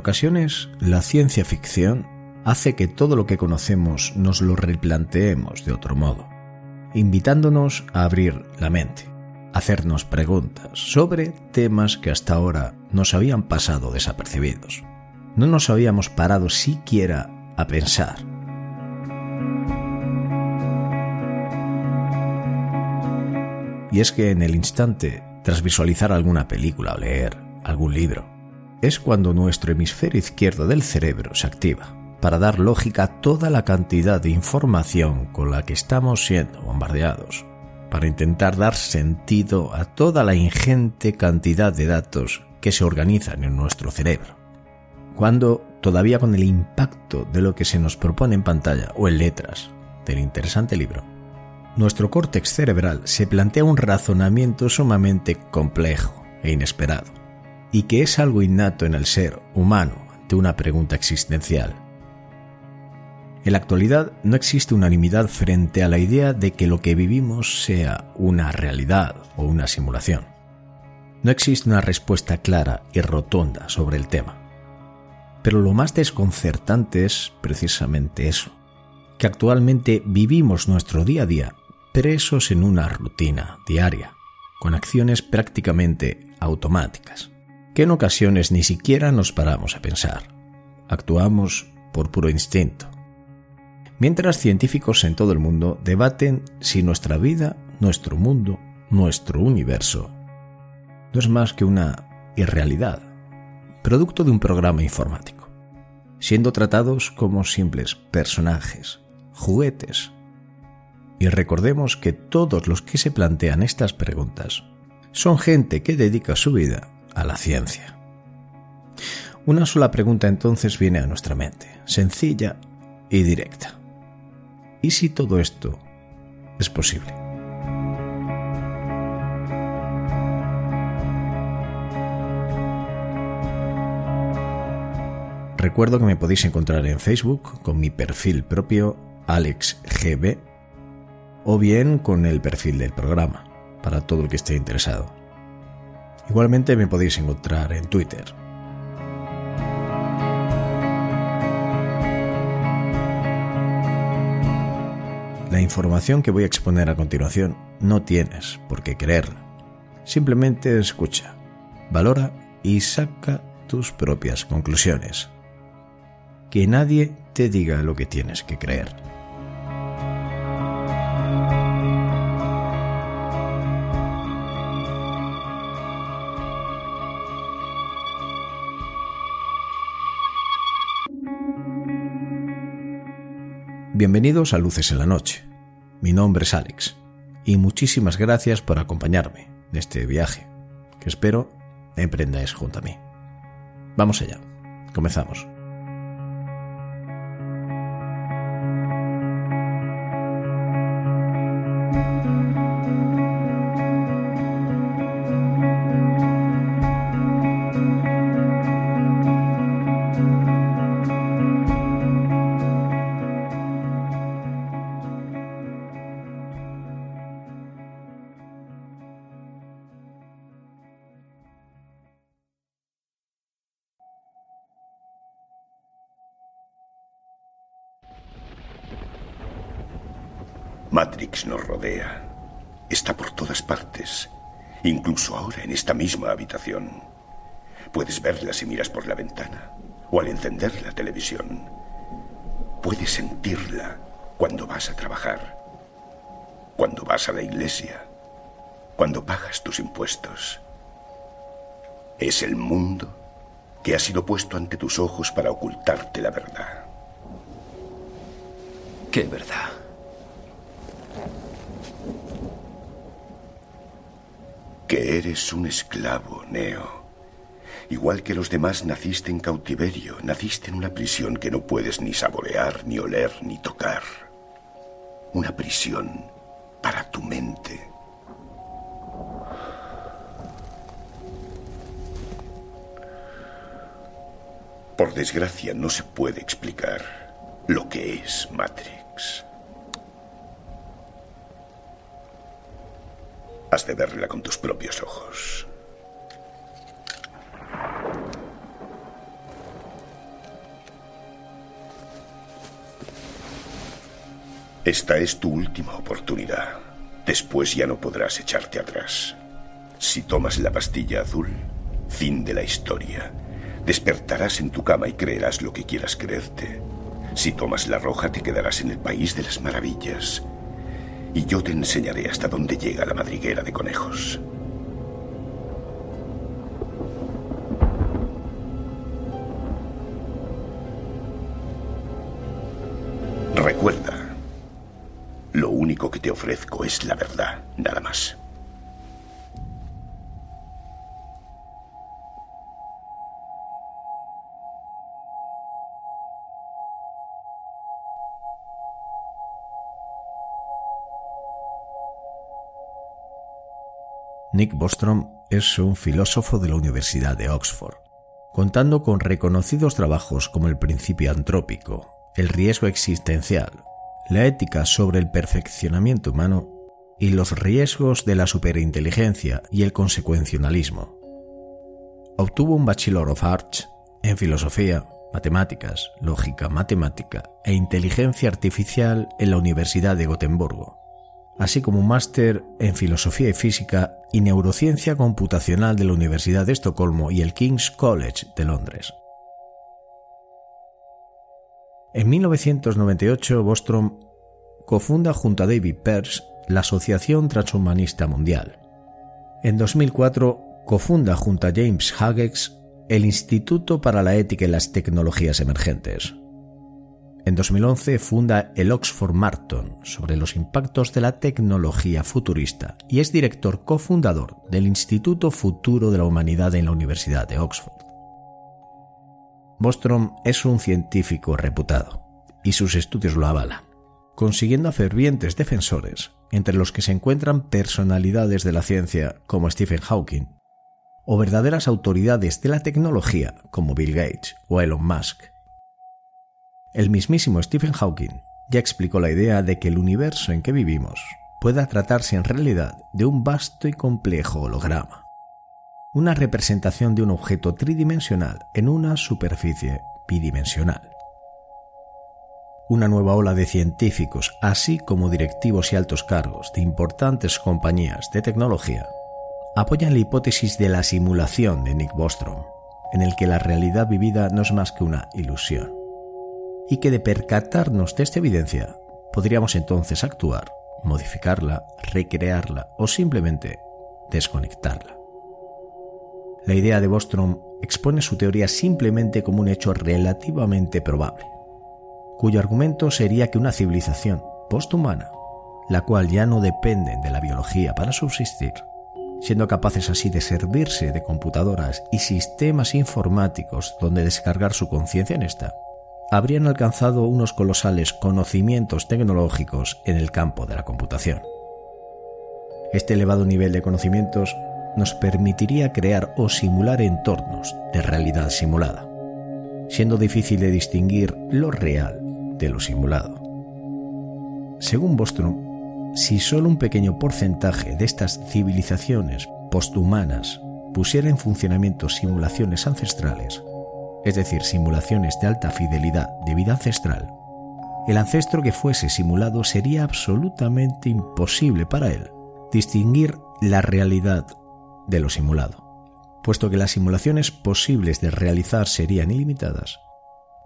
Ocasiones, la ciencia ficción hace que todo lo que conocemos nos lo replanteemos de otro modo, invitándonos a abrir la mente, hacernos preguntas sobre temas que hasta ahora nos habían pasado desapercibidos. No nos habíamos parado siquiera a pensar. Y es que en el instante, tras visualizar alguna película o leer algún libro, es cuando nuestro hemisferio izquierdo del cerebro se activa para dar lógica a toda la cantidad de información con la que estamos siendo bombardeados, para intentar dar sentido a toda la ingente cantidad de datos que se organizan en nuestro cerebro. Cuando, todavía con el impacto de lo que se nos propone en pantalla o en letras del interesante libro, nuestro córtex cerebral se plantea un razonamiento sumamente complejo e inesperado y que es algo innato en el ser humano ante una pregunta existencial. En la actualidad no existe unanimidad frente a la idea de que lo que vivimos sea una realidad o una simulación. No existe una respuesta clara y rotunda sobre el tema. Pero lo más desconcertante es precisamente eso, que actualmente vivimos nuestro día a día presos en una rutina diaria, con acciones prácticamente automáticas que en ocasiones ni siquiera nos paramos a pensar. Actuamos por puro instinto. Mientras científicos en todo el mundo debaten si nuestra vida, nuestro mundo, nuestro universo, no es más que una irrealidad, producto de un programa informático, siendo tratados como simples personajes, juguetes. Y recordemos que todos los que se plantean estas preguntas son gente que dedica su vida a la ciencia. Una sola pregunta entonces viene a nuestra mente, sencilla y directa. ¿Y si todo esto es posible? Recuerdo que me podéis encontrar en Facebook con mi perfil propio AlexGB o bien con el perfil del programa, para todo el que esté interesado. Igualmente me podéis encontrar en Twitter. La información que voy a exponer a continuación no tienes por qué creerla. Simplemente escucha, valora y saca tus propias conclusiones. Que nadie te diga lo que tienes que creer. Bienvenidos a Luces en la Noche. Mi nombre es Alex y muchísimas gracias por acompañarme en este viaje que espero emprendáis junto a mí. Vamos allá. Comenzamos. Nos rodea. Está por todas partes, incluso ahora en esta misma habitación. Puedes verla si miras por la ventana o al encender la televisión. Puedes sentirla cuando vas a trabajar, cuando vas a la iglesia, cuando pagas tus impuestos. Es el mundo que ha sido puesto ante tus ojos para ocultarte la verdad. ¿Qué verdad? Que eres un esclavo, Neo. Igual que los demás, naciste en cautiverio, naciste en una prisión que no puedes ni saborear, ni oler, ni tocar. Una prisión para tu mente. Por desgracia, no se puede explicar lo que es Matrix. Has de verla con tus propios ojos. Esta es tu última oportunidad. Después ya no podrás echarte atrás. Si tomas la pastilla azul, fin de la historia. Despertarás en tu cama y creerás lo que quieras creerte. Si tomas la roja, te quedarás en el país de las maravillas. Y yo te enseñaré hasta dónde llega la madriguera de conejos. Recuerda, lo único que te ofrezco es la verdad, nada más. Nick Bostrom es un filósofo de la Universidad de Oxford, contando con reconocidos trabajos como el principio antrópico, el riesgo existencial, la ética sobre el perfeccionamiento humano y los riesgos de la superinteligencia y el consecuencialismo. Obtuvo un Bachelor of Arts en filosofía, matemáticas, lógica matemática e inteligencia artificial en la Universidad de Gotemburgo así como un máster en Filosofía y Física y Neurociencia Computacional de la Universidad de Estocolmo y el King's College de Londres. En 1998, Bostrom cofunda junto a David Pearce la Asociación Transhumanista Mundial. En 2004, cofunda junto a James Hageks el Instituto para la Ética y las Tecnologías Emergentes. En 2011 funda el Oxford Marton sobre los impactos de la tecnología futurista y es director cofundador del Instituto Futuro de la Humanidad en la Universidad de Oxford. Bostrom es un científico reputado y sus estudios lo avalan, consiguiendo a fervientes defensores, entre los que se encuentran personalidades de la ciencia como Stephen Hawking o verdaderas autoridades de la tecnología como Bill Gates o Elon Musk el mismísimo Stephen Hawking ya explicó la idea de que el universo en que vivimos pueda tratarse en realidad de un vasto y complejo holograma, una representación de un objeto tridimensional en una superficie bidimensional. Una nueva ola de científicos, así como directivos y altos cargos de importantes compañías de tecnología, apoyan la hipótesis de la simulación de Nick Bostrom, en el que la realidad vivida no es más que una ilusión y que de percatarnos de esta evidencia podríamos entonces actuar, modificarla, recrearla o simplemente desconectarla. La idea de Bostrom expone su teoría simplemente como un hecho relativamente probable, cuyo argumento sería que una civilización posthumana, la cual ya no depende de la biología para subsistir, siendo capaces así de servirse de computadoras y sistemas informáticos donde descargar su conciencia en esta, habrían alcanzado unos colosales conocimientos tecnológicos en el campo de la computación. Este elevado nivel de conocimientos nos permitiría crear o simular entornos de realidad simulada, siendo difícil de distinguir lo real de lo simulado. Según Bostrom, si solo un pequeño porcentaje de estas civilizaciones posthumanas pusiera en funcionamiento simulaciones ancestrales, es decir, simulaciones de alta fidelidad de vida ancestral, el ancestro que fuese simulado sería absolutamente imposible para él distinguir la realidad de lo simulado. Puesto que las simulaciones posibles de realizar serían ilimitadas,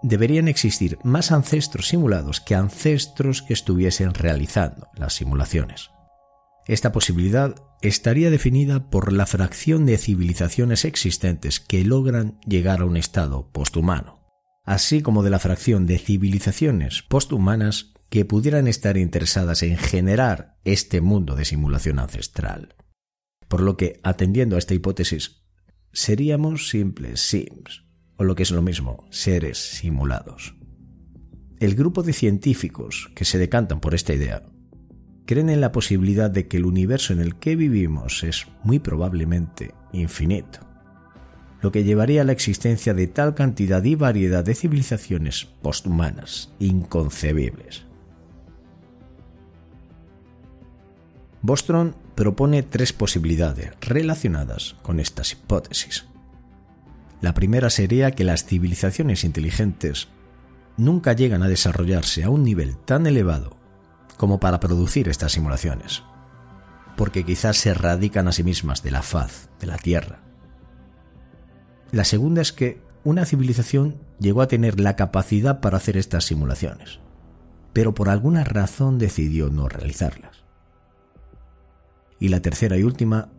deberían existir más ancestros simulados que ancestros que estuviesen realizando las simulaciones. Esta posibilidad estaría definida por la fracción de civilizaciones existentes que logran llegar a un estado posthumano, así como de la fracción de civilizaciones posthumanas que pudieran estar interesadas en generar este mundo de simulación ancestral. Por lo que, atendiendo a esta hipótesis, seríamos simples sims, o lo que es lo mismo, seres simulados. El grupo de científicos que se decantan por esta idea creen en la posibilidad de que el universo en el que vivimos es muy probablemente infinito, lo que llevaría a la existencia de tal cantidad y variedad de civilizaciones posthumanas inconcebibles. Bostrom propone tres posibilidades relacionadas con estas hipótesis. La primera sería que las civilizaciones inteligentes nunca llegan a desarrollarse a un nivel tan elevado como para producir estas simulaciones, porque quizás se radican a sí mismas de la faz de la Tierra. La segunda es que una civilización llegó a tener la capacidad para hacer estas simulaciones, pero por alguna razón decidió no realizarlas. Y la tercera y última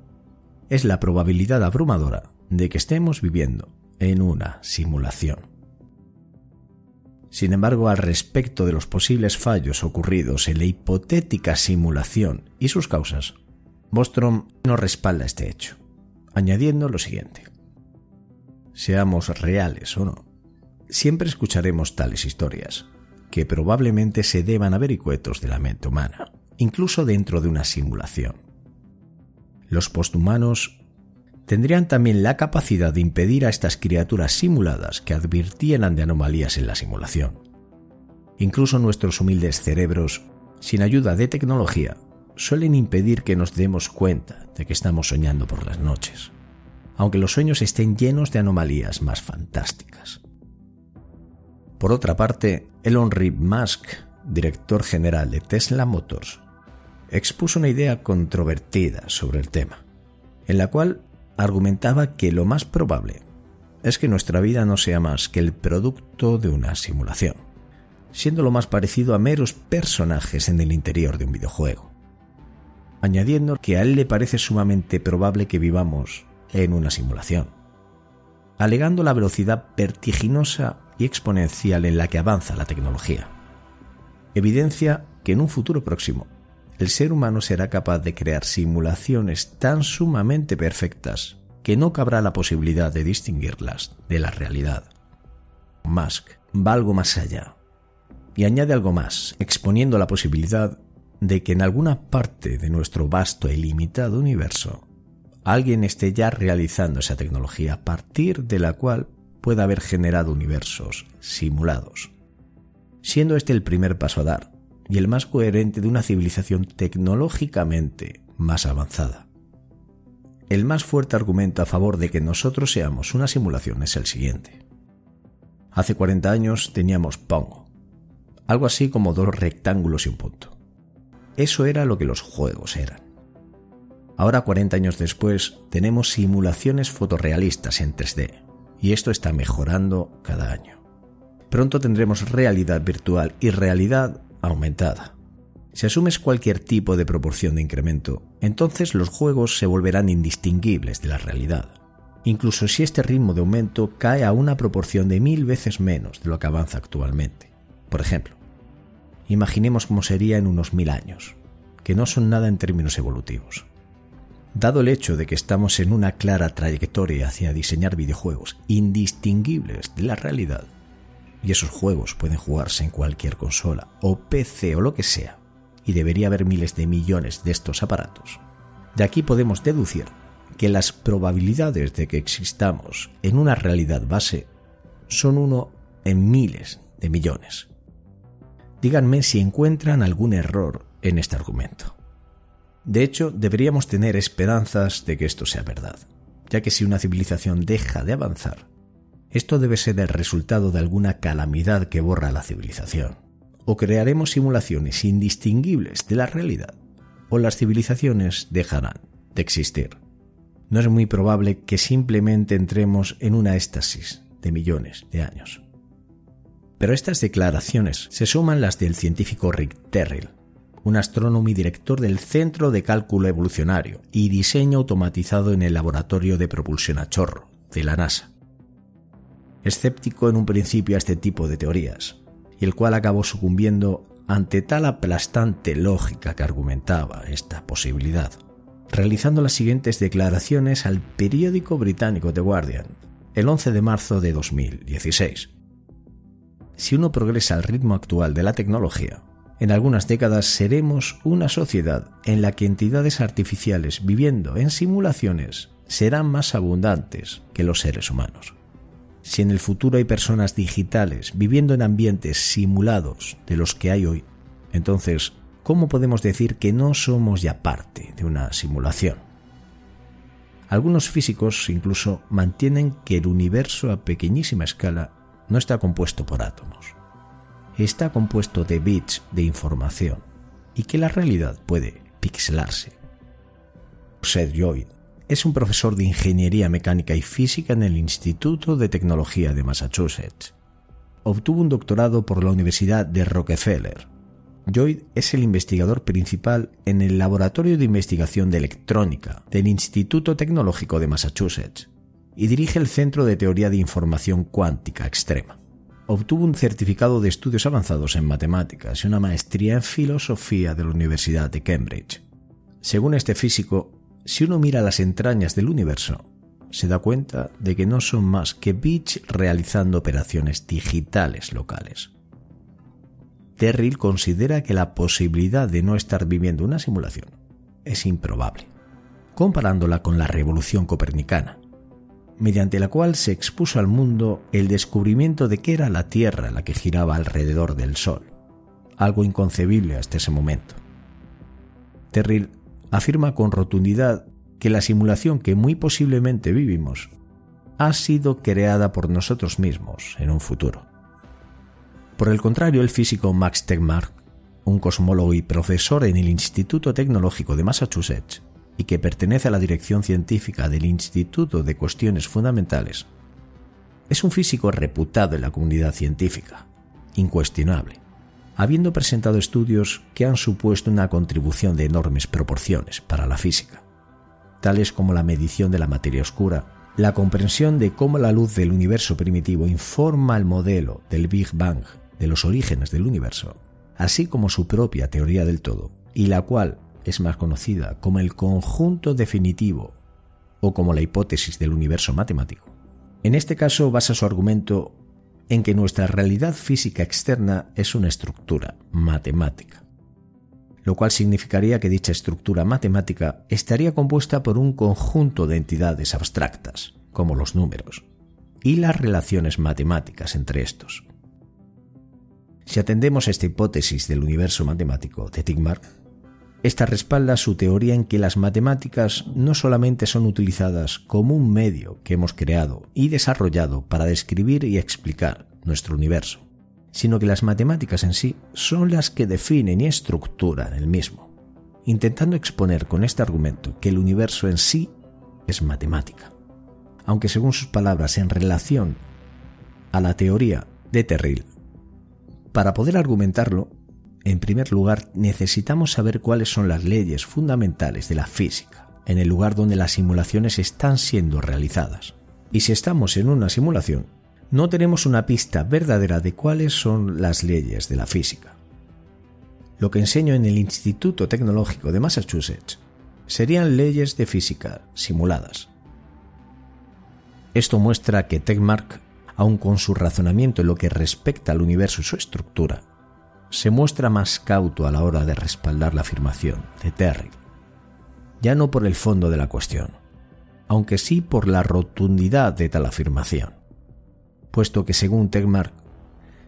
es la probabilidad abrumadora de que estemos viviendo en una simulación. Sin embargo, al respecto de los posibles fallos ocurridos en la hipotética simulación y sus causas, Bostrom no respalda este hecho, añadiendo lo siguiente. Seamos reales o no, siempre escucharemos tales historias, que probablemente se deban a vericuetos de la mente humana, incluso dentro de una simulación. Los posthumanos tendrían también la capacidad de impedir a estas criaturas simuladas que advirtieran de anomalías en la simulación. Incluso nuestros humildes cerebros, sin ayuda de tecnología, suelen impedir que nos demos cuenta de que estamos soñando por las noches, aunque los sueños estén llenos de anomalías más fantásticas. Por otra parte, Elon Musk, director general de Tesla Motors, expuso una idea controvertida sobre el tema, en la cual argumentaba que lo más probable es que nuestra vida no sea más que el producto de una simulación, siendo lo más parecido a meros personajes en el interior de un videojuego, añadiendo que a él le parece sumamente probable que vivamos en una simulación, alegando la velocidad vertiginosa y exponencial en la que avanza la tecnología. Evidencia que en un futuro próximo el ser humano será capaz de crear simulaciones tan sumamente perfectas que no cabrá la posibilidad de distinguirlas de la realidad. Musk va algo más allá y añade algo más, exponiendo la posibilidad de que en alguna parte de nuestro vasto e ilimitado universo alguien esté ya realizando esa tecnología a partir de la cual pueda haber generado universos simulados, siendo este el primer paso a dar y el más coherente de una civilización tecnológicamente más avanzada. El más fuerte argumento a favor de que nosotros seamos una simulación es el siguiente. Hace 40 años teníamos Pongo, algo así como dos rectángulos y un punto. Eso era lo que los juegos eran. Ahora, 40 años después, tenemos simulaciones fotorrealistas en 3D, y esto está mejorando cada año. Pronto tendremos realidad virtual y realidad aumentada. Si asumes cualquier tipo de proporción de incremento, entonces los juegos se volverán indistinguibles de la realidad, incluso si este ritmo de aumento cae a una proporción de mil veces menos de lo que avanza actualmente. Por ejemplo, imaginemos cómo sería en unos mil años, que no son nada en términos evolutivos. Dado el hecho de que estamos en una clara trayectoria hacia diseñar videojuegos indistinguibles de la realidad, y esos juegos pueden jugarse en cualquier consola o PC o lo que sea, y debería haber miles de millones de estos aparatos. De aquí podemos deducir que las probabilidades de que existamos en una realidad base son uno en miles de millones. Díganme si encuentran algún error en este argumento. De hecho, deberíamos tener esperanzas de que esto sea verdad, ya que si una civilización deja de avanzar, esto debe ser el resultado de alguna calamidad que borra la civilización. O crearemos simulaciones indistinguibles de la realidad, o las civilizaciones dejarán de existir. No es muy probable que simplemente entremos en una éxtasis de millones de años. Pero estas declaraciones se suman las del científico Rick Terrill, un astrónomo y director del Centro de Cálculo Evolucionario y Diseño Automatizado en el Laboratorio de Propulsión a Chorro de la NASA. Escéptico en un principio a este tipo de teorías, y el cual acabó sucumbiendo ante tal aplastante lógica que argumentaba esta posibilidad, realizando las siguientes declaraciones al periódico británico The Guardian el 11 de marzo de 2016. Si uno progresa al ritmo actual de la tecnología, en algunas décadas seremos una sociedad en la que entidades artificiales viviendo en simulaciones serán más abundantes que los seres humanos. Si en el futuro hay personas digitales viviendo en ambientes simulados de los que hay hoy, entonces, ¿cómo podemos decir que no somos ya parte de una simulación? Algunos físicos incluso mantienen que el universo a pequeñísima escala no está compuesto por átomos está compuesto de bits de información y que la realidad puede pixelarse. Seth Lloyd es un profesor de Ingeniería Mecánica y Física en el Instituto de Tecnología de Massachusetts. Obtuvo un doctorado por la Universidad de Rockefeller. Lloyd es el investigador principal en el Laboratorio de Investigación de Electrónica del Instituto Tecnológico de Massachusetts y dirige el Centro de Teoría de Información Cuántica Extrema obtuvo un certificado de estudios avanzados en matemáticas y una maestría en filosofía de la Universidad de Cambridge. Según este físico, si uno mira las entrañas del universo, se da cuenta de que no son más que bits realizando operaciones digitales locales. Terrill considera que la posibilidad de no estar viviendo una simulación es improbable, comparándola con la revolución copernicana, mediante la cual se expuso al mundo el descubrimiento de que era la Tierra la que giraba alrededor del Sol, algo inconcebible hasta ese momento. Terrill afirma con rotundidad que la simulación que muy posiblemente vivimos ha sido creada por nosotros mismos en un futuro. Por el contrario, el físico Max Tegmark, un cosmólogo y profesor en el Instituto Tecnológico de Massachusetts, y que pertenece a la dirección científica del Instituto de Cuestiones Fundamentales, es un físico reputado en la comunidad científica, incuestionable, habiendo presentado estudios que han supuesto una contribución de enormes proporciones para la física, tales como la medición de la materia oscura, la comprensión de cómo la luz del universo primitivo informa el modelo del Big Bang de los orígenes del universo, así como su propia teoría del todo, y la cual es más conocida como el conjunto definitivo o como la hipótesis del universo matemático. En este caso basa su argumento en que nuestra realidad física externa es una estructura matemática, lo cual significaría que dicha estructura matemática estaría compuesta por un conjunto de entidades abstractas, como los números, y las relaciones matemáticas entre estos. Si atendemos a esta hipótesis del universo matemático de Tigmar, esta respalda su teoría en que las matemáticas no solamente son utilizadas como un medio que hemos creado y desarrollado para describir y explicar nuestro universo, sino que las matemáticas en sí son las que definen y estructuran el mismo, intentando exponer con este argumento que el universo en sí es matemática. Aunque según sus palabras en relación a la teoría de Terril, para poder argumentarlo en primer lugar, necesitamos saber cuáles son las leyes fundamentales de la física, en el lugar donde las simulaciones están siendo realizadas. Y si estamos en una simulación, no tenemos una pista verdadera de cuáles son las leyes de la física. Lo que enseño en el Instituto Tecnológico de Massachusetts serían leyes de física simuladas. Esto muestra que Tegmark, aun con su razonamiento en lo que respecta al universo y su estructura, se muestra más cauto a la hora de respaldar la afirmación de Terry, ya no por el fondo de la cuestión, aunque sí por la rotundidad de tal afirmación, puesto que según Tegmark,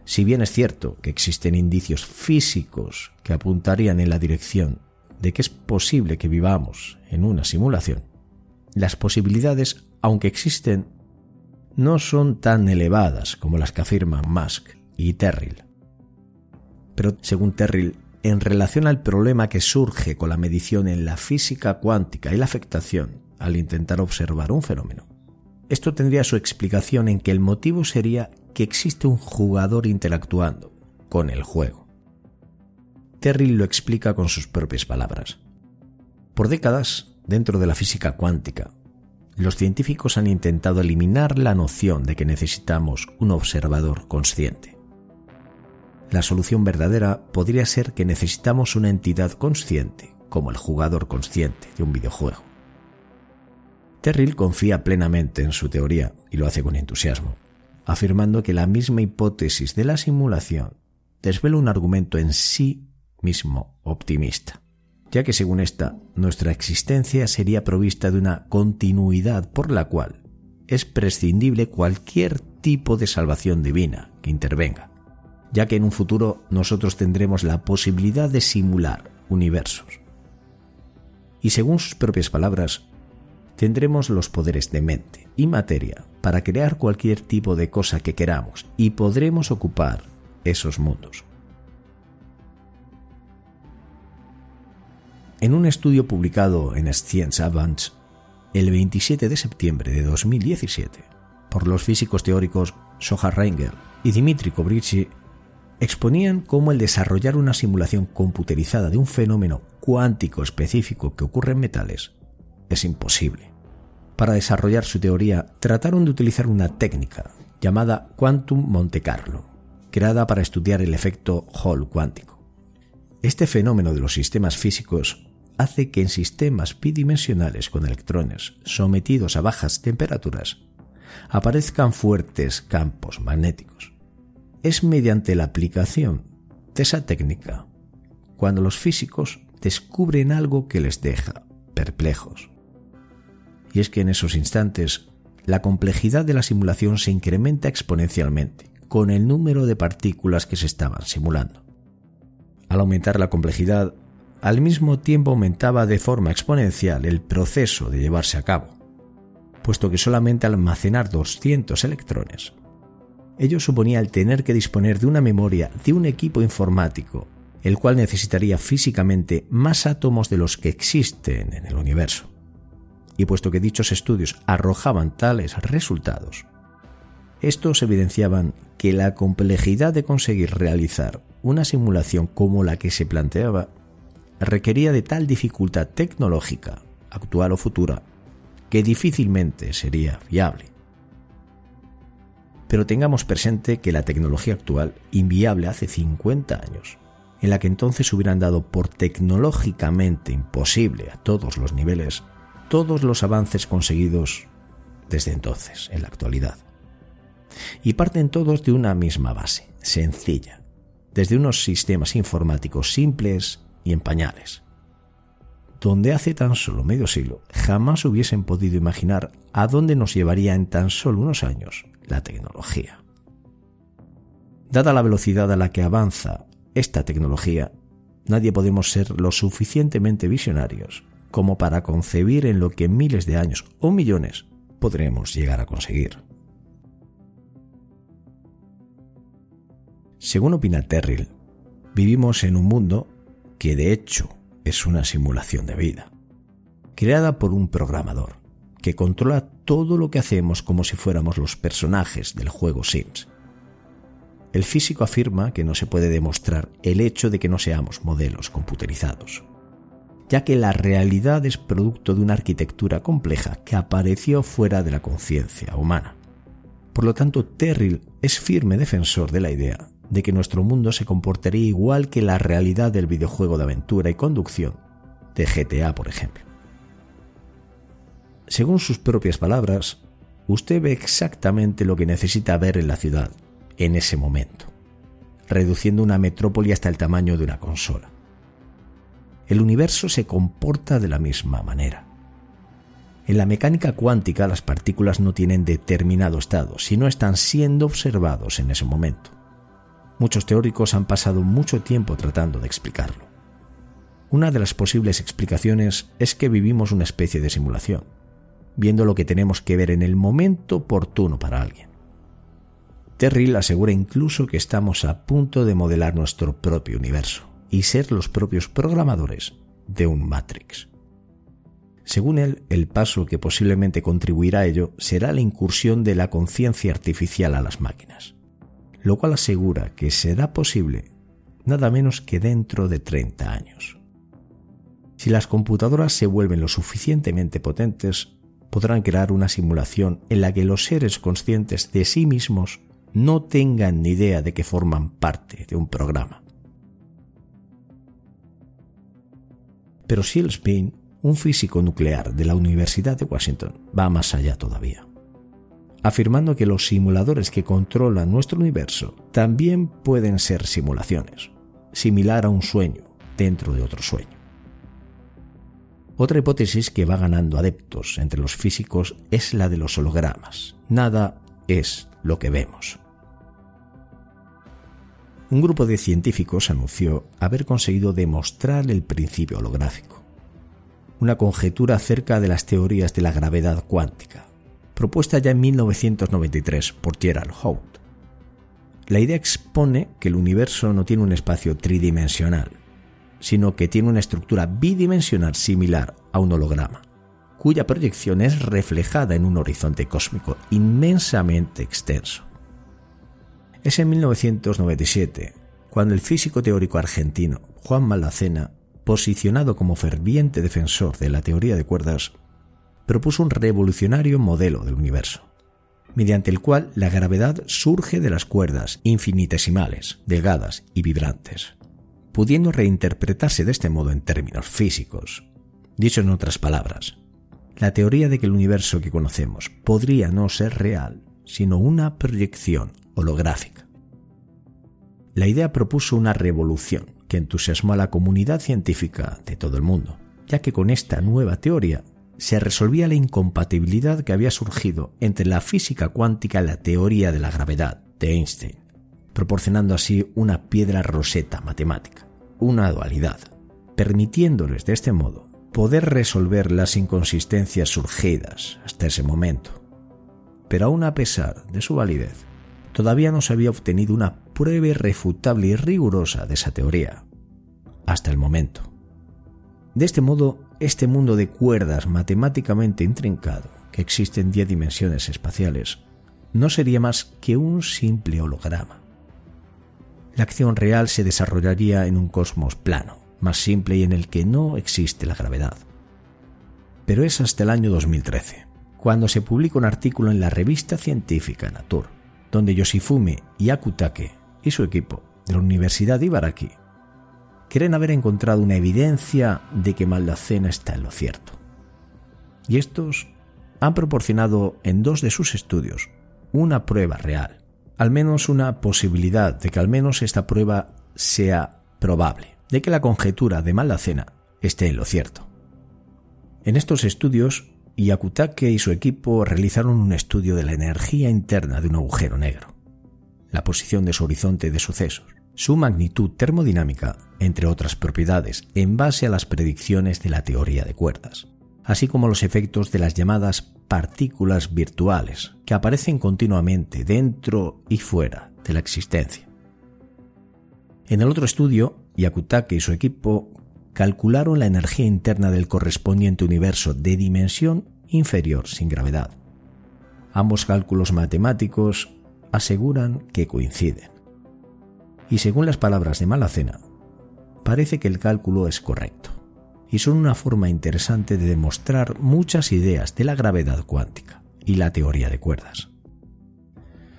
si bien es cierto que existen indicios físicos que apuntarían en la dirección de que es posible que vivamos en una simulación, las posibilidades, aunque existen, no son tan elevadas como las que afirman Musk y Terrill pero según Terrill, en relación al problema que surge con la medición en la física cuántica y la afectación al intentar observar un fenómeno. Esto tendría su explicación en que el motivo sería que existe un jugador interactuando con el juego. Terrill lo explica con sus propias palabras. Por décadas, dentro de la física cuántica, los científicos han intentado eliminar la noción de que necesitamos un observador consciente. La solución verdadera podría ser que necesitamos una entidad consciente, como el jugador consciente de un videojuego. Terrill confía plenamente en su teoría y lo hace con entusiasmo, afirmando que la misma hipótesis de la simulación desvela un argumento en sí mismo optimista, ya que según esta, nuestra existencia sería provista de una continuidad por la cual es prescindible cualquier tipo de salvación divina que intervenga, ya que en un futuro nosotros tendremos la posibilidad de simular universos. Y según sus propias palabras, tendremos los poderes de mente y materia para crear cualquier tipo de cosa que queramos y podremos ocupar esos mundos. En un estudio publicado en Science Advance el 27 de septiembre de 2017 por los físicos teóricos Soha Reinger y Dimitri Kobrichi, exponían cómo el desarrollar una simulación computerizada de un fenómeno cuántico específico que ocurre en metales es imposible. Para desarrollar su teoría trataron de utilizar una técnica llamada Quantum Monte Carlo, creada para estudiar el efecto Hall cuántico. Este fenómeno de los sistemas físicos hace que en sistemas bidimensionales con electrones sometidos a bajas temperaturas aparezcan fuertes campos magnéticos. Es mediante la aplicación de esa técnica cuando los físicos descubren algo que les deja perplejos. Y es que en esos instantes la complejidad de la simulación se incrementa exponencialmente con el número de partículas que se estaban simulando. Al aumentar la complejidad, al mismo tiempo aumentaba de forma exponencial el proceso de llevarse a cabo, puesto que solamente almacenar 200 electrones, ello suponía el tener que disponer de una memoria de un equipo informático el cual necesitaría físicamente más átomos de los que existen en el universo. Y puesto que dichos estudios arrojaban tales resultados, estos evidenciaban que la complejidad de conseguir realizar una simulación como la que se planteaba requería de tal dificultad tecnológica, actual o futura, que difícilmente sería viable. Pero tengamos presente que la tecnología actual, inviable hace 50 años, en la que entonces hubieran dado por tecnológicamente imposible a todos los niveles todos los avances conseguidos desde entonces, en la actualidad. Y parten todos de una misma base, sencilla, desde unos sistemas informáticos simples y en pañales, donde hace tan solo medio siglo jamás hubiesen podido imaginar a dónde nos llevaría en tan solo unos años la tecnología. Dada la velocidad a la que avanza esta tecnología, nadie podemos ser lo suficientemente visionarios como para concebir en lo que miles de años o millones podremos llegar a conseguir. Según opina Terrill, vivimos en un mundo que de hecho es una simulación de vida, creada por un programador que controla todo lo que hacemos como si fuéramos los personajes del juego Sims el físico afirma que no se puede demostrar el hecho de que no seamos modelos computerizados, ya que la realidad es producto de una arquitectura compleja que apareció fuera de la conciencia humana. Por lo tanto, Terrill es firme defensor de la idea de que nuestro mundo se comportaría igual que la realidad del videojuego de aventura y conducción de GTA, por ejemplo. Según sus propias palabras, usted ve exactamente lo que necesita ver en la ciudad en ese momento, reduciendo una metrópoli hasta el tamaño de una consola. El universo se comporta de la misma manera. En la mecánica cuántica las partículas no tienen determinado estado, sino están siendo observados en ese momento. Muchos teóricos han pasado mucho tiempo tratando de explicarlo. Una de las posibles explicaciones es que vivimos una especie de simulación, viendo lo que tenemos que ver en el momento oportuno para alguien. Terrill asegura incluso que estamos a punto de modelar nuestro propio universo y ser los propios programadores de un Matrix. Según él, el paso que posiblemente contribuirá a ello será la incursión de la conciencia artificial a las máquinas, lo cual asegura que será posible nada menos que dentro de 30 años. Si las computadoras se vuelven lo suficientemente potentes, podrán crear una simulación en la que los seres conscientes de sí mismos no tengan ni idea de que forman parte de un programa. Pero Seals Spin, un físico nuclear de la Universidad de Washington, va más allá todavía, afirmando que los simuladores que controlan nuestro universo también pueden ser simulaciones, similar a un sueño dentro de otro sueño. Otra hipótesis que va ganando adeptos entre los físicos es la de los hologramas. Nada es lo que vemos. Un grupo de científicos anunció haber conseguido demostrar el principio holográfico, una conjetura acerca de las teorías de la gravedad cuántica, propuesta ya en 1993 por Gerald Holt. La idea expone que el universo no tiene un espacio tridimensional, sino que tiene una estructura bidimensional similar a un holograma, cuya proyección es reflejada en un horizonte cósmico inmensamente extenso. Es en 1997 cuando el físico teórico argentino Juan Malacena, posicionado como ferviente defensor de la teoría de cuerdas, propuso un revolucionario modelo del universo, mediante el cual la gravedad surge de las cuerdas infinitesimales, delgadas y vibrantes pudiendo reinterpretarse de este modo en términos físicos. Dicho en otras palabras, la teoría de que el universo que conocemos podría no ser real, sino una proyección holográfica. La idea propuso una revolución que entusiasmó a la comunidad científica de todo el mundo, ya que con esta nueva teoría se resolvía la incompatibilidad que había surgido entre la física cuántica y la teoría de la gravedad de Einstein proporcionando así una piedra roseta matemática, una dualidad, permitiéndoles de este modo poder resolver las inconsistencias surgidas hasta ese momento. Pero aún a pesar de su validez, todavía no se había obtenido una prueba irrefutable y rigurosa de esa teoría, hasta el momento. De este modo, este mundo de cuerdas matemáticamente intrincado, que existe en 10 dimensiones espaciales, no sería más que un simple holograma la acción real se desarrollaría en un cosmos plano, más simple y en el que no existe la gravedad. Pero es hasta el año 2013, cuando se publica un artículo en la revista científica Nature, donde Yoshifumi Yakutake y su equipo de la Universidad de Ibaraki creen haber encontrado una evidencia de que Maldacena está en lo cierto. Y estos han proporcionado en dos de sus estudios una prueba real al menos una posibilidad de que al menos esta prueba sea probable, de que la conjetura de Malacena esté en lo cierto. En estos estudios, Yakutake y su equipo realizaron un estudio de la energía interna de un agujero negro, la posición de su horizonte de sucesos, su magnitud termodinámica, entre otras propiedades, en base a las predicciones de la teoría de cuerdas, así como los efectos de las llamadas partículas virtuales que aparecen continuamente dentro y fuera de la existencia. En el otro estudio, Yakutake y su equipo calcularon la energía interna del correspondiente universo de dimensión inferior sin gravedad. Ambos cálculos matemáticos aseguran que coinciden. Y según las palabras de Malacena, parece que el cálculo es correcto y son una forma interesante de demostrar muchas ideas de la gravedad cuántica y la teoría de cuerdas.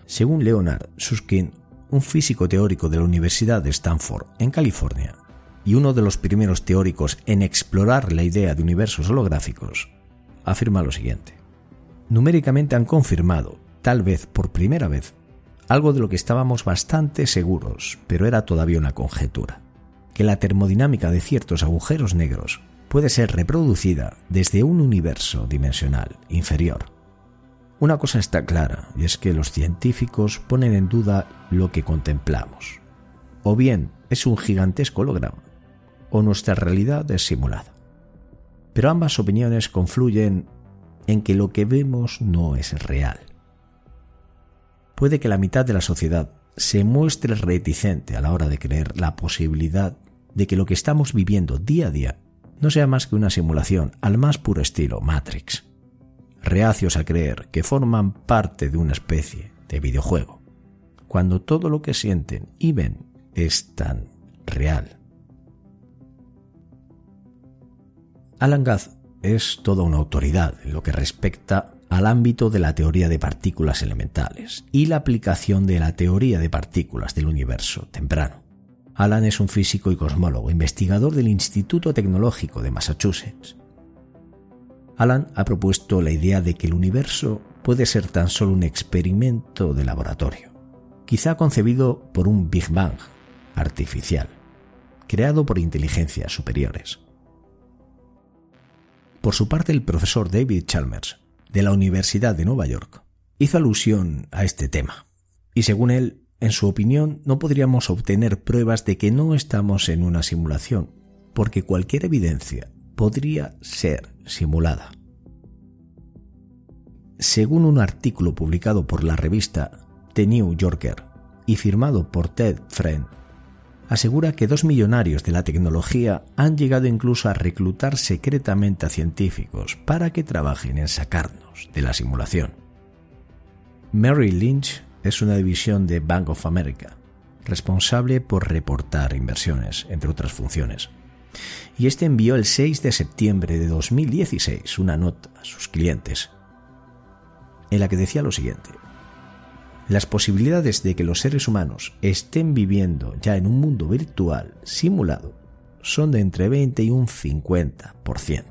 Según Leonard Susskind, un físico teórico de la Universidad de Stanford, en California, y uno de los primeros teóricos en explorar la idea de universos holográficos, afirma lo siguiente. Numéricamente han confirmado, tal vez por primera vez, algo de lo que estábamos bastante seguros, pero era todavía una conjetura que la termodinámica de ciertos agujeros negros puede ser reproducida desde un universo dimensional inferior. Una cosa está clara, y es que los científicos ponen en duda lo que contemplamos. O bien es un gigantesco holograma, o nuestra realidad es simulada. Pero ambas opiniones confluyen en que lo que vemos no es real. Puede que la mitad de la sociedad se muestre reticente a la hora de creer la posibilidad de que lo que estamos viviendo día a día no sea más que una simulación al más puro estilo Matrix, reacios a creer que forman parte de una especie de videojuego, cuando todo lo que sienten y ven es tan real. Alan Guth es toda una autoridad en lo que respecta al ámbito de la teoría de partículas elementales y la aplicación de la teoría de partículas del universo temprano. Alan es un físico y cosmólogo, investigador del Instituto Tecnológico de Massachusetts. Alan ha propuesto la idea de que el universo puede ser tan solo un experimento de laboratorio, quizá concebido por un Big Bang artificial, creado por inteligencias superiores. Por su parte, el profesor David Chalmers, de la Universidad de Nueva York, hizo alusión a este tema. Y según él, en su opinión, no podríamos obtener pruebas de que no estamos en una simulación, porque cualquier evidencia podría ser simulada. Según un artículo publicado por la revista The New Yorker y firmado por Ted Friend, asegura que dos millonarios de la tecnología han llegado incluso a reclutar secretamente a científicos para que trabajen en sacarnos de la simulación. Mary Lynch es una división de Bank of America, responsable por reportar inversiones, entre otras funciones. Y este envió el 6 de septiembre de 2016 una nota a sus clientes en la que decía lo siguiente las posibilidades de que los seres humanos estén viviendo ya en un mundo virtual simulado son de entre 20 y un 50%.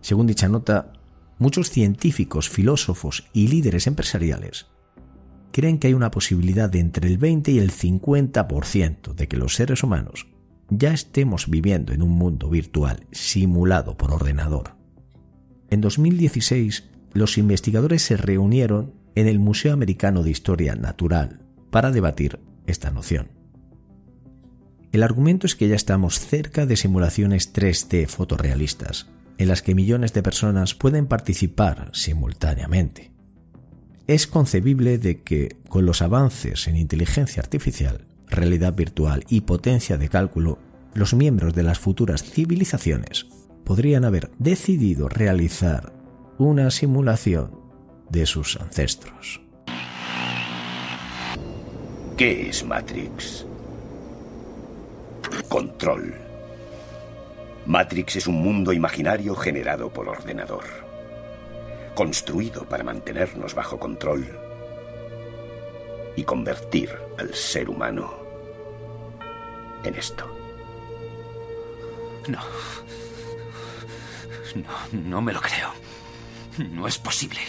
Según dicha nota, muchos científicos, filósofos y líderes empresariales creen que hay una posibilidad de entre el 20 y el 50% de que los seres humanos ya estemos viviendo en un mundo virtual simulado por ordenador. En 2016, los investigadores se reunieron en el Museo Americano de Historia Natural para debatir esta noción. El argumento es que ya estamos cerca de simulaciones 3D fotorrealistas, en las que millones de personas pueden participar simultáneamente. Es concebible de que, con los avances en inteligencia artificial, realidad virtual y potencia de cálculo, los miembros de las futuras civilizaciones podrían haber decidido realizar una simulación de sus ancestros. ¿Qué es Matrix? Control. Matrix es un mundo imaginario generado por ordenador, construido para mantenernos bajo control y convertir al ser humano en esto. No. No, no me lo creo. No es posible.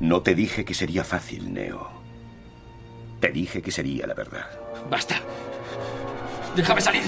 No te dije que sería fácil, Neo. Te dije que sería la verdad. Basta. Déjame salir.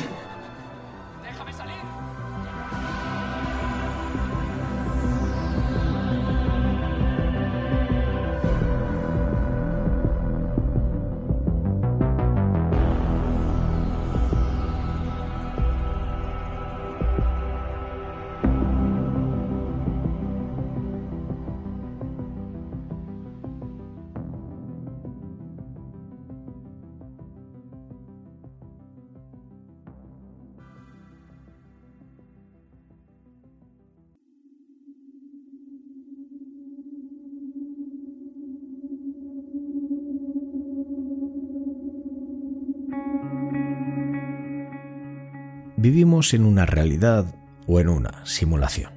Vivimos en una realidad o en una simulación.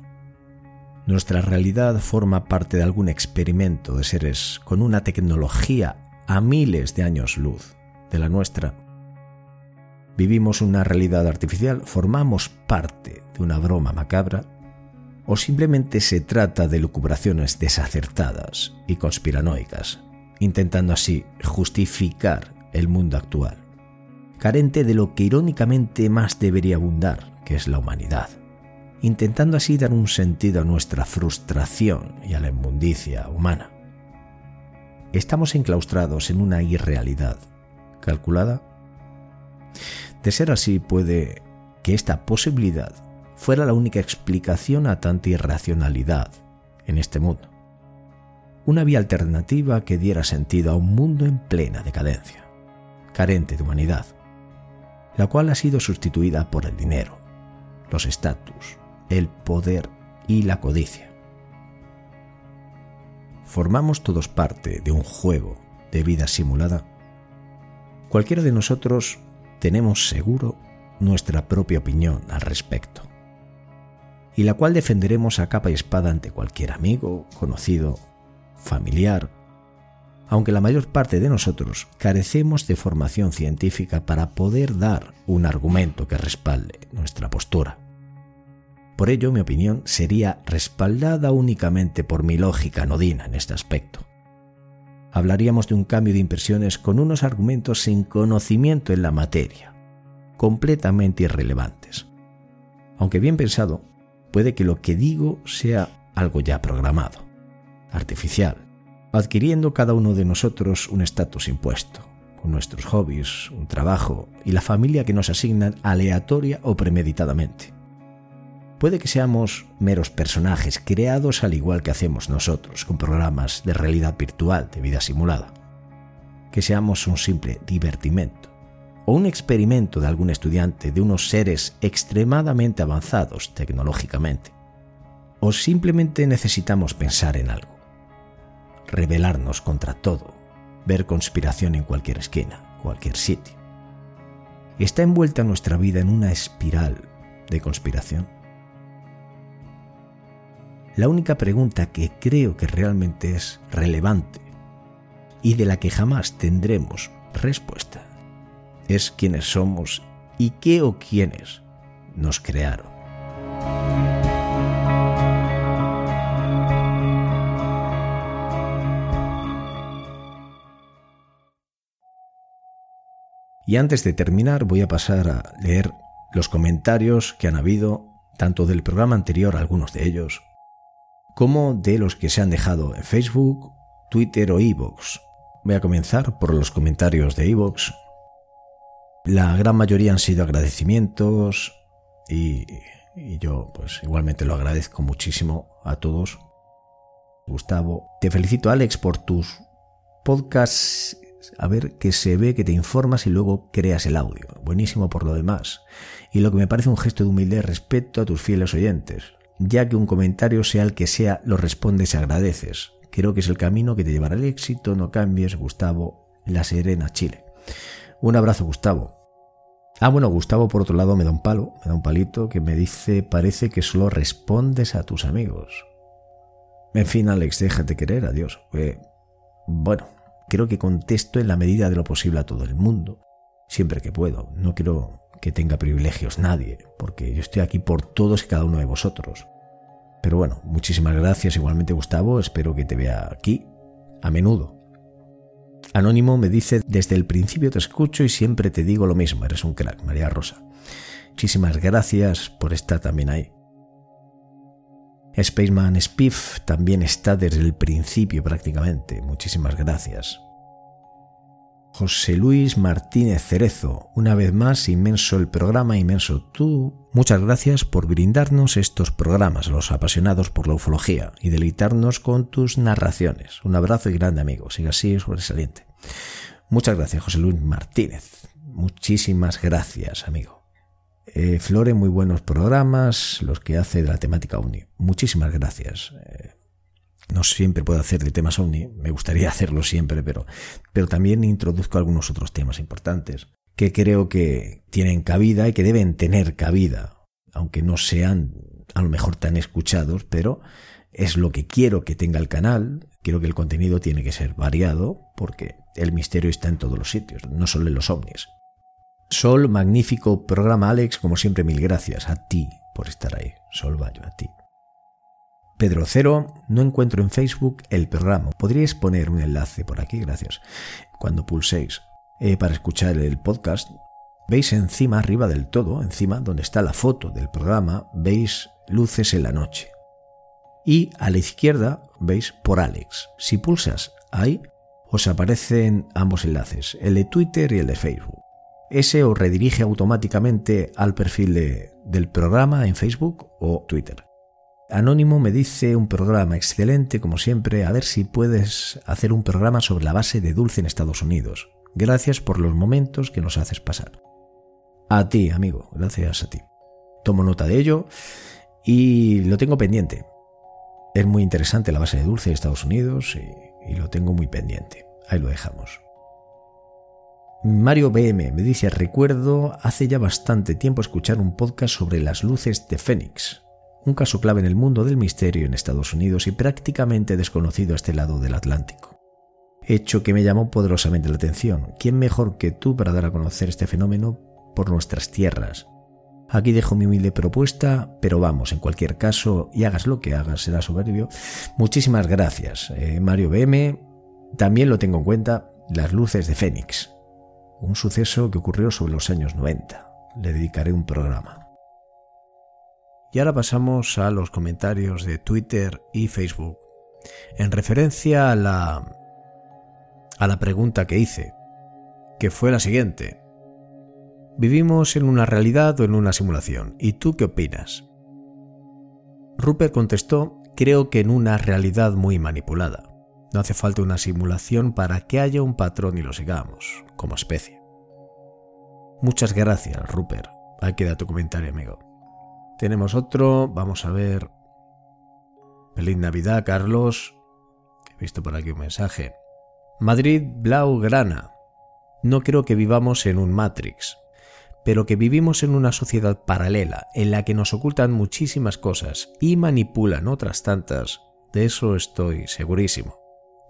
Nuestra realidad forma parte de algún experimento de seres con una tecnología a miles de años luz de la nuestra. Vivimos una realidad artificial, formamos parte de una broma macabra o simplemente se trata de lucubraciones desacertadas y conspiranoicas, intentando así justificar el mundo actual carente de lo que irónicamente más debería abundar, que es la humanidad, intentando así dar un sentido a nuestra frustración y a la inmundicia humana. Estamos enclaustrados en una irrealidad calculada. De ser así, puede que esta posibilidad fuera la única explicación a tanta irracionalidad en este mundo. Una vía alternativa que diera sentido a un mundo en plena decadencia, carente de humanidad, la cual ha sido sustituida por el dinero, los estatus, el poder y la codicia. ¿Formamos todos parte de un juego de vida simulada? Cualquiera de nosotros tenemos seguro nuestra propia opinión al respecto, y la cual defenderemos a capa y espada ante cualquier amigo, conocido, familiar, aunque la mayor parte de nosotros carecemos de formación científica para poder dar un argumento que respalde nuestra postura. Por ello, mi opinión sería respaldada únicamente por mi lógica nodina en este aspecto. Hablaríamos de un cambio de impresiones con unos argumentos sin conocimiento en la materia, completamente irrelevantes. Aunque bien pensado, puede que lo que digo sea algo ya programado, artificial, adquiriendo cada uno de nosotros un estatus impuesto, con nuestros hobbies, un trabajo y la familia que nos asignan aleatoria o premeditadamente. Puede que seamos meros personajes creados al igual que hacemos nosotros con programas de realidad virtual de vida simulada. Que seamos un simple divertimento o un experimento de algún estudiante de unos seres extremadamente avanzados tecnológicamente. O simplemente necesitamos pensar en algo. Rebelarnos contra todo, ver conspiración en cualquier esquina, cualquier sitio. ¿Está envuelta nuestra vida en una espiral de conspiración? La única pregunta que creo que realmente es relevante y de la que jamás tendremos respuesta es quiénes somos y qué o quiénes nos crearon. Y antes de terminar voy a pasar a leer los comentarios que han habido, tanto del programa anterior, algunos de ellos, como de los que se han dejado en Facebook, Twitter o Evox. Voy a comenzar por los comentarios de Evox. La gran mayoría han sido agradecimientos y, y yo pues igualmente lo agradezco muchísimo a todos. Gustavo, te felicito Alex por tus podcasts. A ver que se ve que te informas y luego creas el audio. Buenísimo por lo demás. Y lo que me parece un gesto de humildad respeto a tus fieles oyentes ya que un comentario sea el que sea, lo respondes y agradeces. Creo que es el camino que te llevará al éxito, no cambies, Gustavo, La Serena, Chile. Un abrazo, Gustavo. Ah, bueno, Gustavo por otro lado me da un palo, me da un palito que me dice, parece que solo respondes a tus amigos. En fin, Alex, déjate querer, adiós. Eh, bueno, creo que contesto en la medida de lo posible a todo el mundo, siempre que puedo. No quiero que tenga privilegios nadie, porque yo estoy aquí por todos y cada uno de vosotros. Pero bueno, muchísimas gracias igualmente Gustavo, espero que te vea aquí a menudo. Anónimo me dice, desde el principio te escucho y siempre te digo lo mismo, eres un crack, María Rosa. Muchísimas gracias por estar también ahí. Spaceman Spiff también está desde el principio prácticamente, muchísimas gracias. José Luis Martínez Cerezo. Una vez más, inmenso el programa, inmenso tú. Muchas gracias por brindarnos estos programas, los apasionados por la ufología, y deleitarnos con tus narraciones. Un abrazo y grande amigo. Siga así, sobresaliente. Muchas gracias, José Luis Martínez. Muchísimas gracias, amigo. Eh, Flore, muy buenos programas, los que hace de la temática UNI. Muchísimas gracias. Eh, no siempre puedo hacer de temas ovni, me gustaría hacerlo siempre, pero, pero también introduzco algunos otros temas importantes que creo que tienen cabida y que deben tener cabida, aunque no sean a lo mejor tan escuchados, pero es lo que quiero que tenga el canal, quiero que el contenido tiene que ser variado, porque el misterio está en todos los sitios, no solo en los ovnis. Sol, magnífico programa Alex, como siempre mil gracias a ti por estar ahí. Sol Bayo, a ti. Pedro Cero, no encuentro en Facebook el programa. ¿Podríais poner un enlace por aquí? Gracias. Cuando pulséis eh, para escuchar el podcast, veis encima, arriba del todo, encima donde está la foto del programa, veis luces en la noche. Y a la izquierda veis por Alex. Si pulsas ahí, os aparecen ambos enlaces, el de Twitter y el de Facebook. Ese os redirige automáticamente al perfil del programa en Facebook o Twitter. Anónimo me dice un programa excelente, como siempre, a ver si puedes hacer un programa sobre la base de Dulce en Estados Unidos. Gracias por los momentos que nos haces pasar. A ti, amigo, gracias a ti. Tomo nota de ello y lo tengo pendiente. Es muy interesante la base de Dulce en Estados Unidos y lo tengo muy pendiente. Ahí lo dejamos. Mario BM me dice, recuerdo hace ya bastante tiempo escuchar un podcast sobre las luces de Fénix, un caso clave en el mundo del misterio en Estados Unidos y prácticamente desconocido a este lado del Atlántico. Hecho que me llamó poderosamente la atención. ¿Quién mejor que tú para dar a conocer este fenómeno por nuestras tierras? Aquí dejo mi humilde propuesta, pero vamos, en cualquier caso, y hagas lo que hagas, será soberbio. Muchísimas gracias, eh, Mario BM. También lo tengo en cuenta, las luces de Fénix un suceso que ocurrió sobre los años 90. Le dedicaré un programa. Y ahora pasamos a los comentarios de Twitter y Facebook. En referencia a la a la pregunta que hice, que fue la siguiente. ¿Vivimos en una realidad o en una simulación? ¿Y tú qué opinas? Rupert contestó, creo que en una realidad muy manipulada. No hace falta una simulación para que haya un patrón y lo sigamos, como especie. Muchas gracias, Rupert. Ahí queda tu comentario, amigo. Tenemos otro, vamos a ver. Feliz Navidad, Carlos. He visto por aquí un mensaje. Madrid Blaugrana. No creo que vivamos en un Matrix, pero que vivimos en una sociedad paralela en la que nos ocultan muchísimas cosas y manipulan otras tantas. De eso estoy segurísimo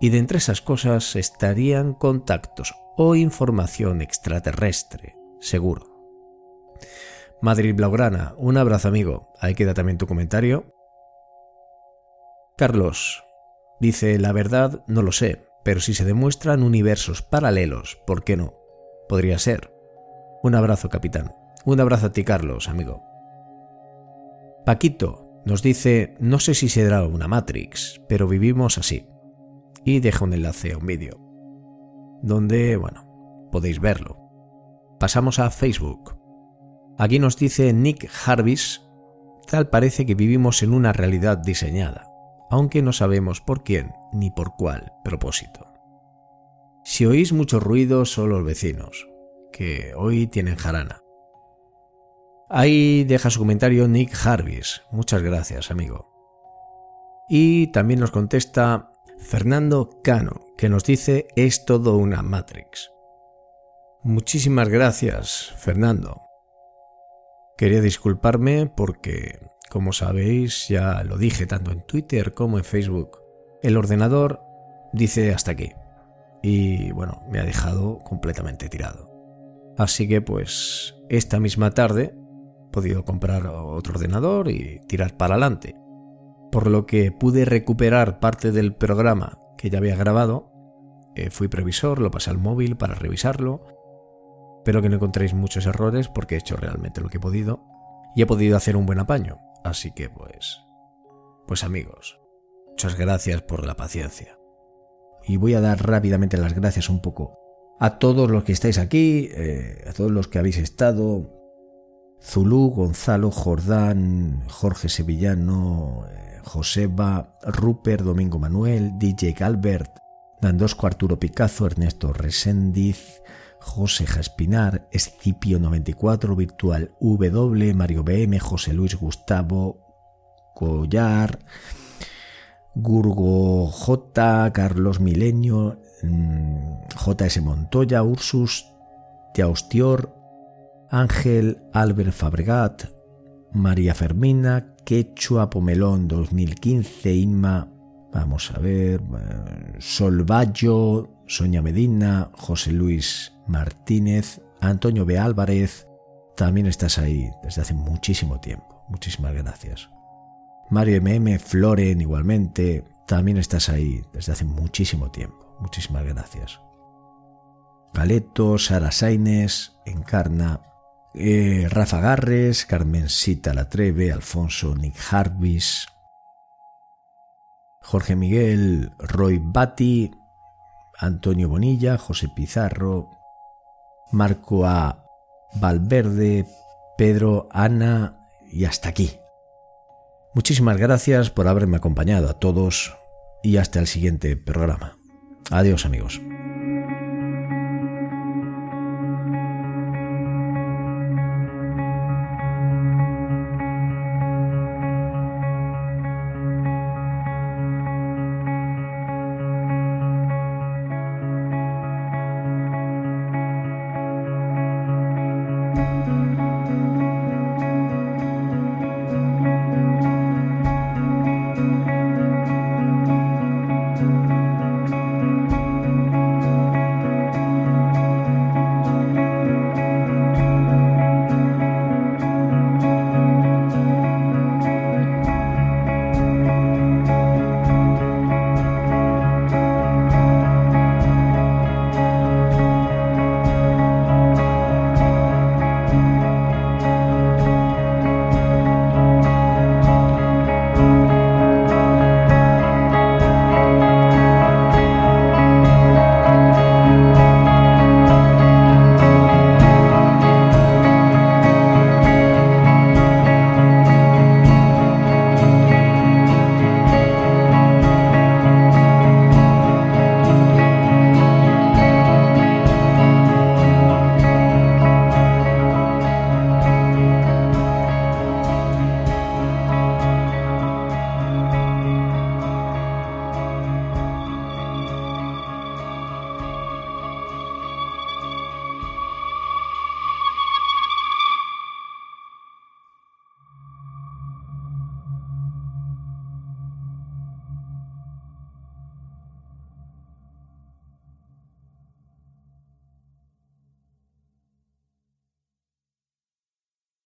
y de entre esas cosas estarían contactos o información extraterrestre, seguro. Madrid Blaugrana, un abrazo amigo. Ahí queda también tu comentario. Carlos dice, la verdad no lo sé, pero si se demuestran universos paralelos, ¿por qué no? Podría ser. Un abrazo, capitán. Un abrazo a ti, Carlos, amigo. Paquito nos dice, no sé si será una Matrix, pero vivimos así y deja un enlace a un vídeo, donde, bueno, podéis verlo. Pasamos a Facebook. Aquí nos dice Nick Jarvis, tal parece que vivimos en una realidad diseñada, aunque no sabemos por quién ni por cuál propósito. Si oís mucho ruido son los vecinos, que hoy tienen jarana. Ahí deja su comentario Nick Jarvis. Muchas gracias, amigo. Y también nos contesta Fernando Cano, que nos dice es todo una Matrix. Muchísimas gracias, Fernando. Quería disculparme porque, como sabéis, ya lo dije tanto en Twitter como en Facebook, el ordenador dice hasta aquí. Y bueno, me ha dejado completamente tirado. Así que pues esta misma tarde he podido comprar otro ordenador y tirar para adelante por lo que pude recuperar parte del programa que ya había grabado. Eh, fui previsor, lo pasé al móvil para revisarlo. Espero que no encontréis muchos errores porque he hecho realmente lo que he podido y he podido hacer un buen apaño. Así que pues... Pues amigos, muchas gracias por la paciencia. Y voy a dar rápidamente las gracias un poco a todos los que estáis aquí, eh, a todos los que habéis estado. Zulú, Gonzalo, Jordán, Jorge Sevillano, Joseba, Rupert, Domingo Manuel, DJ Galbert, Dandosco Arturo Picazo, Ernesto Resendiz, José Jaspinar, Escipio 94, Virtual W, Mario BM, José Luis Gustavo, Collar, Gurgo J, Carlos Milenio, mm, JS Montoya, Ursus, Teaustior, Ángel Albert Fabregat, María Fermina, Quechua Pomelón 2015, Inma, vamos a ver, eh, Solvallo, Soña Medina, José Luis Martínez, Antonio B. Álvarez, también estás ahí desde hace muchísimo tiempo. Muchísimas gracias. Mario MM, Floren igualmente, también estás ahí desde hace muchísimo tiempo. Muchísimas gracias. Galeto, Sara Saines, Encarna, eh, Rafa Garres, Carmencita Latreve, Alfonso Nick Harvis, Jorge Miguel, Roy Bati, Antonio Bonilla, José Pizarro, Marco A. Valverde, Pedro, Ana y hasta aquí. Muchísimas gracias por haberme acompañado a todos y hasta el siguiente programa. Adiós amigos.